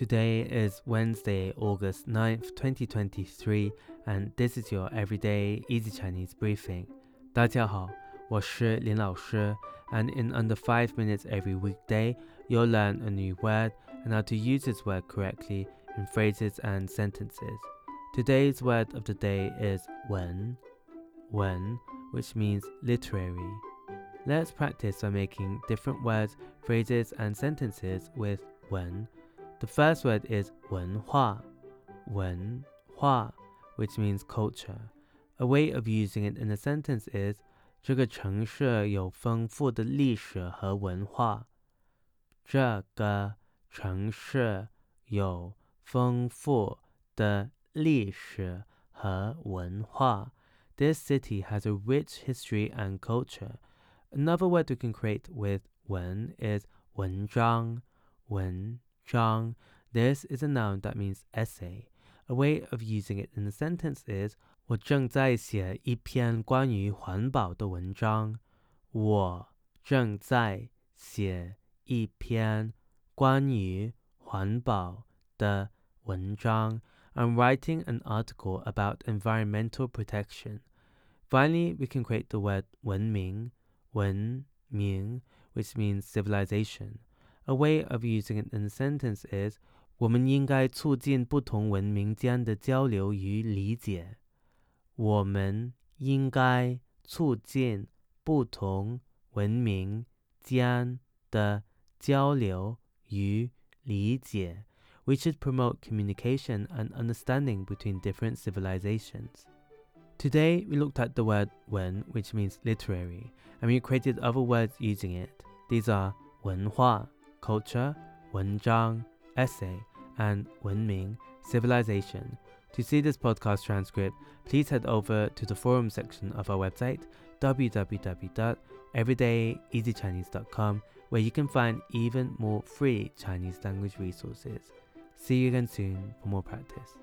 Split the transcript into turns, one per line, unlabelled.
Today is Wednesday, August 9th, 2023, and this is your everyday easy Chinese briefing. 大家好，我是林老师, and in under 5 minutes every weekday, you'll learn a new word and how to use this word correctly in phrases and sentences. Today's word of the day is wen, wen, which means literary. Let's practice by making different words, phrases, and sentences with wen the first word is 文化,文化, which means culture. A way of using it in a sentence is 这个城市有丰富的历史和文化。这个城市有丰富的历史和文化。This city has a rich history and culture. Another word we can create with 文 is 文章,文 Zhang. This is a noun that means essay. A way of using it in a sentence is 我正在写一篇关于环保的文章。我正在写一篇关于环保的文章。I'm writing an article about environmental protection. Finally, we can create the word 文明,文明, which means civilization. A way of using it in a sentence is 我们应该促进不同文明间的交流与理解。我们应该促进不同文明间的交流与理解。We should promote communication and understanding between different civilizations. Today, we looked at the word wen, which means literary, and we created other words using it. These are 文化 culture, 文章 essay, and 文明 civilization. To see this podcast transcript, please head over to the forum section of our website www.everydayeasychinese.com where you can find even more free Chinese language resources. See you again soon for more practice.